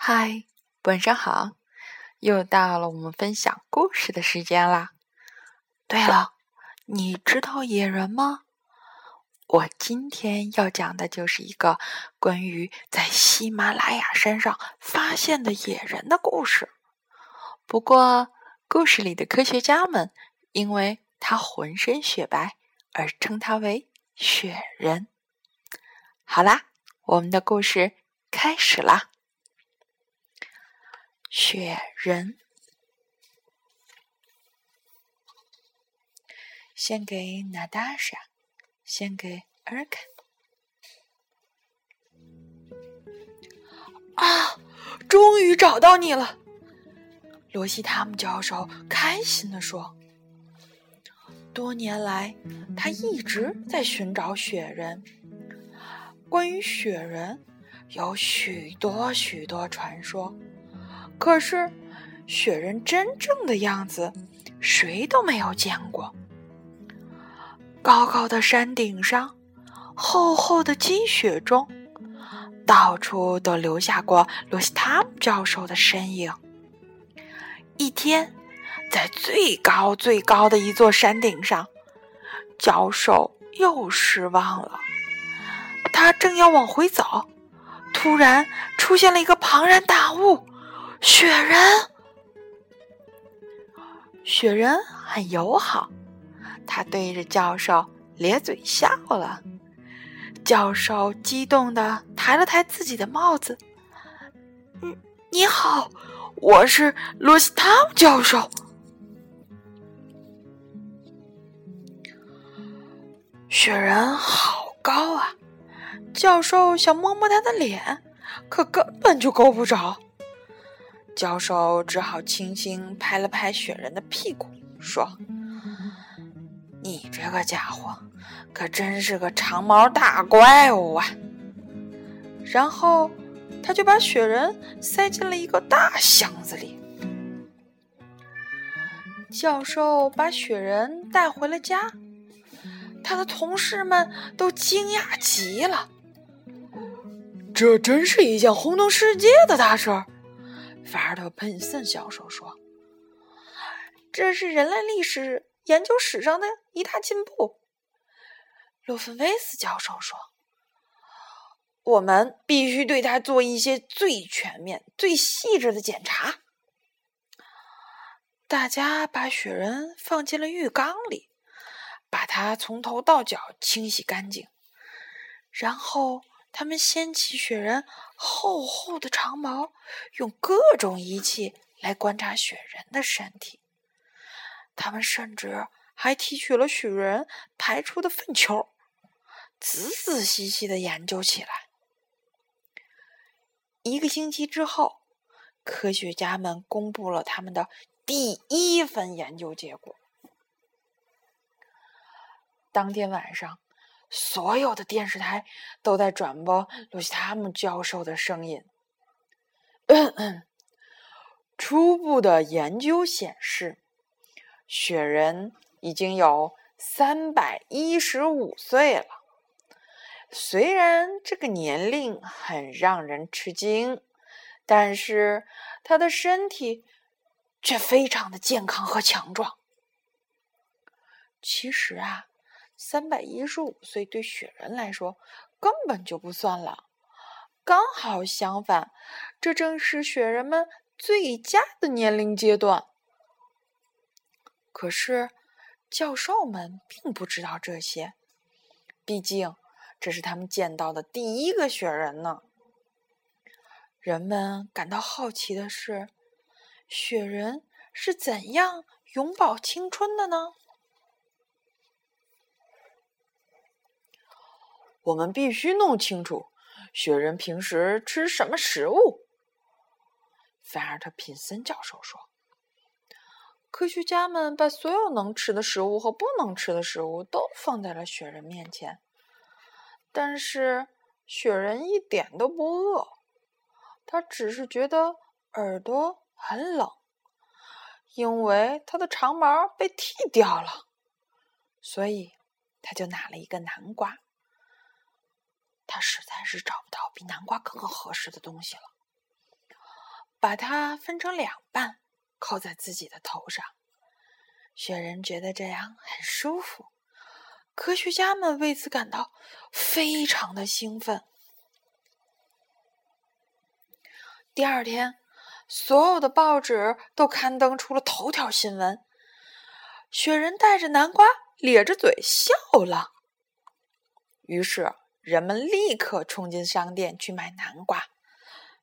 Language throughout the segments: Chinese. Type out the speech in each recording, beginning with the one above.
嗨，晚上好！又到了我们分享故事的时间啦。对了，你知道野人吗？我今天要讲的就是一个关于在喜马拉雅山上发现的野人的故事。不过，故事里的科学家们因为他浑身雪白而称他为雪人。好啦，我们的故事开始啦。雪人，献给娜达莎，献给尔卡。啊，终于找到你了！罗西塔姆教授开心地说：“多年来，他一直在寻找雪人。关于雪人，有许多许多传说。”可是，雪人真正的样子，谁都没有见过。高高的山顶上，厚厚的积雪中，到处都留下过罗西塔姆教授的身影。一天，在最高最高的一座山顶上，教授又失望了。他正要往回走，突然出现了一个庞然大物。雪人，雪人很友好，他对着教授咧嘴笑了。教授激动的抬了抬自己的帽子：“嗯，你好，我是罗西塔姆教授。”雪人好高啊！教授想摸摸他的脸，可根本就够不着。教授只好轻轻拍了拍雪人的屁股，说：“你这个家伙可真是个长毛大怪物啊！”然后他就把雪人塞进了一个大箱子里。教授把雪人带回了家，他的同事们都惊讶极了。这真是一件轰动世界的大事儿。法尔特喷森教授说：“这是人类历史研究史上的一大进步。”洛芬威斯教授说：“我们必须对他做一些最全面、最细致的检查。”大家把雪人放进了浴缸里，把它从头到脚清洗干净，然后。他们掀起雪人厚厚的长毛，用各种仪器来观察雪人的身体。他们甚至还提取了雪人排出的粪球，仔仔细细的研究起来。一个星期之后，科学家们公布了他们的第一份研究结果。当天晚上。所有的电视台都在转播露西塔姆教授的声音。初步的研究显示，雪人已经有三百一十五岁了。虽然这个年龄很让人吃惊，但是他的身体却非常的健康和强壮。其实啊。三百一十五岁对雪人来说根本就不算老，刚好相反，这正是雪人们最佳的年龄阶段。可是，教授们并不知道这些，毕竟这是他们见到的第一个雪人呢。人们感到好奇的是，雪人是怎样永葆青春的呢？我们必须弄清楚雪人平时吃什么食物。菲尔特品森教授说：“科学家们把所有能吃的食物和不能吃的食物都放在了雪人面前，但是雪人一点都不饿，他只是觉得耳朵很冷，因为他的长毛被剃掉了，所以他就拿了一个南瓜。”他实在是找不到比南瓜更合适的东西了。把它分成两半，扣在自己的头上。雪人觉得这样很舒服，科学家们为此感到非常的兴奋。第二天，所有的报纸都刊登出了头条新闻：雪人带着南瓜咧着嘴笑了。于是，人们立刻冲进商店去买南瓜。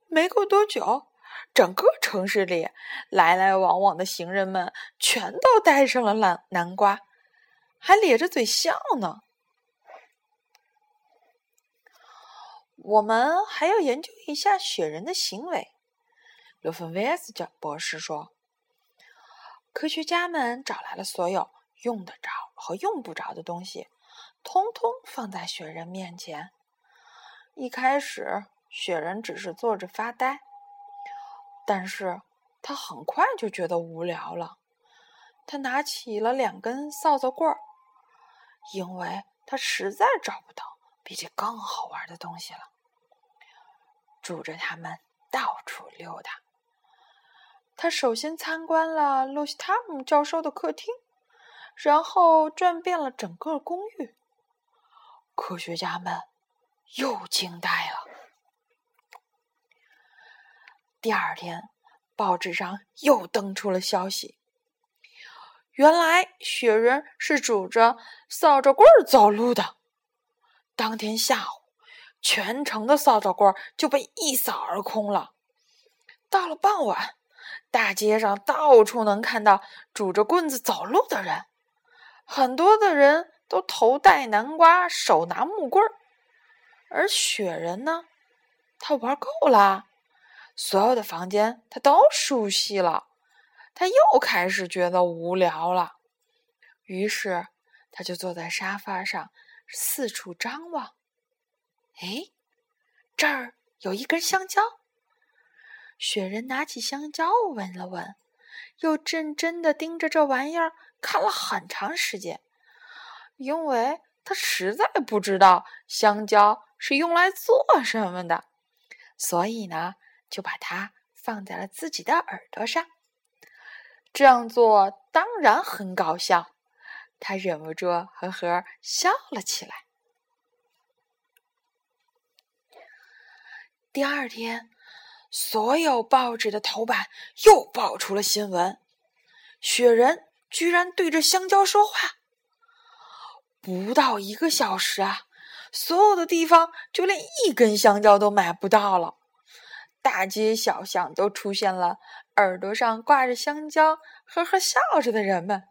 没过多久，整个城市里来来往往的行人们全都带上了南南瓜，还咧着嘴笑呢。我们还要研究一下雪人的行为，罗芬维斯教博士说。科学家们找来了所有用得着和用不着的东西，通通放在雪人面前。一开始，雪人只是坐着发呆。但是他很快就觉得无聊了。他拿起了两根扫帚棍儿，因为他实在找不到比这更好玩的东西了。拄着它们到处溜达。他首先参观了露西塔姆教授的客厅，然后转遍了整个公寓。科学家们又惊呆了。第二天，报纸上又登出了消息。原来雪人是拄着扫帚棍走路的。当天下午，全城的扫帚棍就被一扫而空了。到了傍晚，大街上到处能看到拄着棍子走路的人，很多的人都头戴南瓜，手拿木棍儿。而雪人呢，他玩够了。所有的房间他都熟悉了，他又开始觉得无聊了。于是，他就坐在沙发上四处张望。哎，这儿有一根香蕉。雪人拿起香蕉闻了闻，又认真的盯着这玩意儿看了很长时间，因为他实在不知道香蕉是用来做什么的，所以呢。就把它放在了自己的耳朵上，这样做当然很搞笑。他忍不住呵呵笑了起来。第二天，所有报纸的头版又爆出了新闻：雪人居然对着香蕉说话。不到一个小时啊，所有的地方就连一根香蕉都买不到了。大街小巷都出现了耳朵上挂着香蕉、呵呵笑着的人们，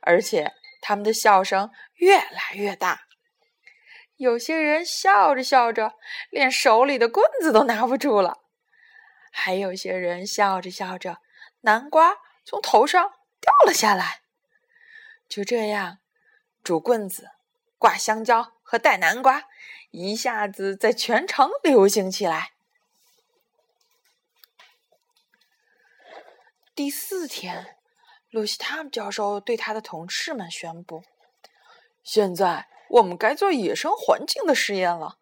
而且他们的笑声越来越大。有些人笑着笑着，连手里的棍子都拿不住了；还有些人笑着笑着，南瓜从头上掉了下来。就这样，拄棍子、挂香蕉和带南瓜一下子在全城流行起来。第四天，露西塔姆教授对他的同事们宣布：“现在我们该做野生环境的实验了。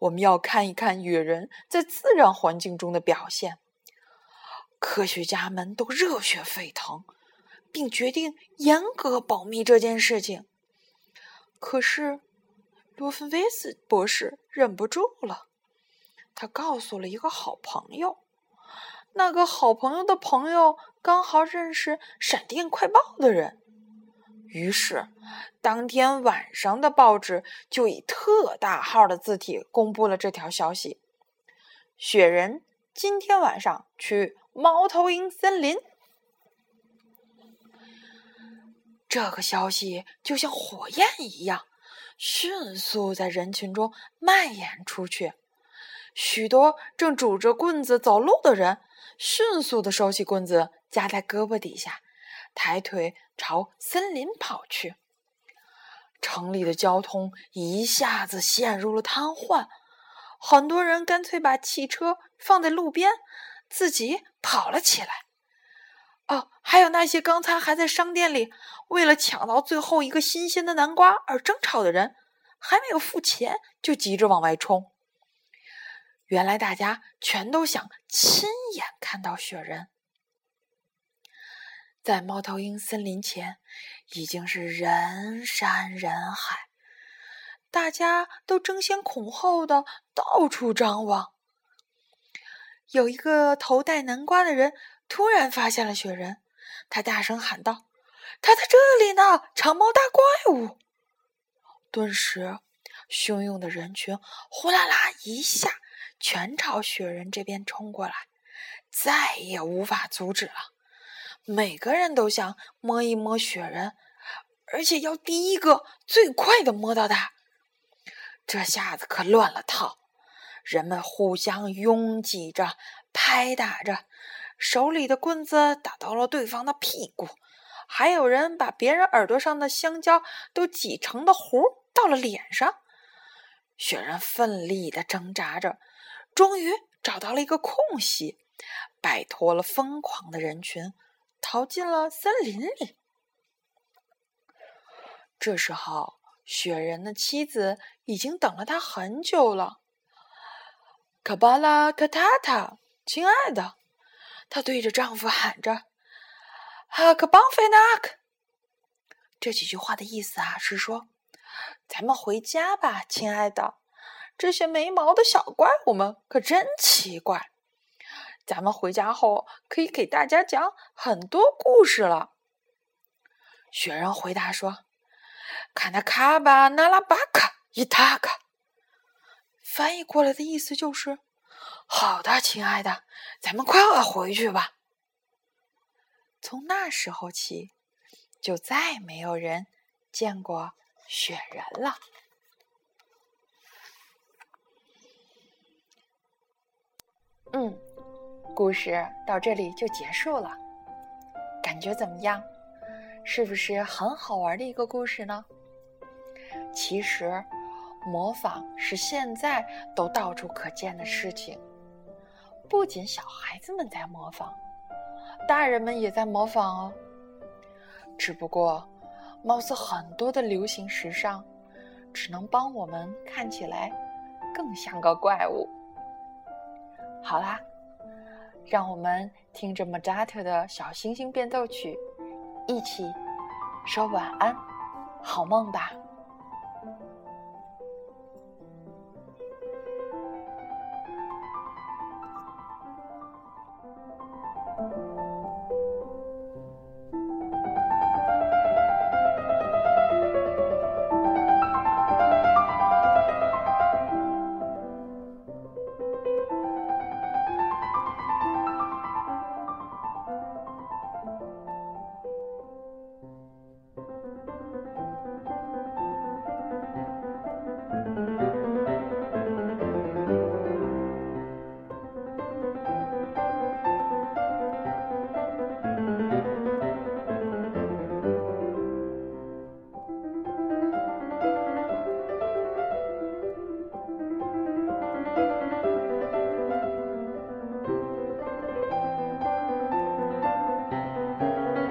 我们要看一看野人在自然环境中的表现。”科学家们都热血沸腾，并决定严格保密这件事情。可是，罗芬维斯博士忍不住了，他告诉了一个好朋友。那个好朋友的朋友刚好认识《闪电快报》的人，于是当天晚上的报纸就以特大号的字体公布了这条消息：雪人今天晚上去猫头鹰森林。这个消息就像火焰一样，迅速在人群中蔓延出去。许多正拄着棍子走路的人。迅速的收起棍子，夹在胳膊底下，抬腿朝森林跑去。城里的交通一下子陷入了瘫痪，很多人干脆把汽车放在路边，自己跑了起来。哦，还有那些刚才还在商店里为了抢到最后一个新鲜的南瓜而争吵的人，还没有付钱就急着往外冲。原来大家全都想亲眼看到雪人。在猫头鹰森林前，已经是人山人海，大家都争先恐后的到处张望。有一个头戴南瓜的人突然发现了雪人，他大声喊道：“他在这里呢！长毛大怪物！”顿时，汹涌的人群呼啦啦一下全朝雪人这边冲过来，再也无法阻止了。每个人都想摸一摸雪人，而且要第一个最快的摸到它。这下子可乱了套，人们互相拥挤着、拍打着，手里的棍子打到了对方的屁股，还有人把别人耳朵上的香蕉都挤成的糊到了脸上。雪人奋力的挣扎着，终于找到了一个空隙，摆脱了疯狂的人群。逃进了森林里。这时候，雪人的妻子已经等了他很久了。卡巴拉卡塔塔，亲爱的，她对着丈夫喊着：“哈克邦菲纳克。”这几句话的意思啊，是说：“咱们回家吧，亲爱的。这些没毛的小怪物们可真奇怪。”咱们回家后可以给大家讲很多故事了。雪人回答说：“卡纳卡巴纳拉巴卡伊塔卡。”翻译过来的意思就是：“好的，亲爱的，咱们快快回去吧。”从那时候起，就再没有人见过雪人了。嗯。故事到这里就结束了，感觉怎么样？是不是很好玩的一个故事呢？其实，模仿是现在都到处可见的事情。不仅小孩子们在模仿，大人们也在模仿哦。只不过，貌似很多的流行时尚，只能帮我们看起来更像个怪物。好啦。让我们听着莫扎特的小星星变奏曲，一起说晚安，好梦吧。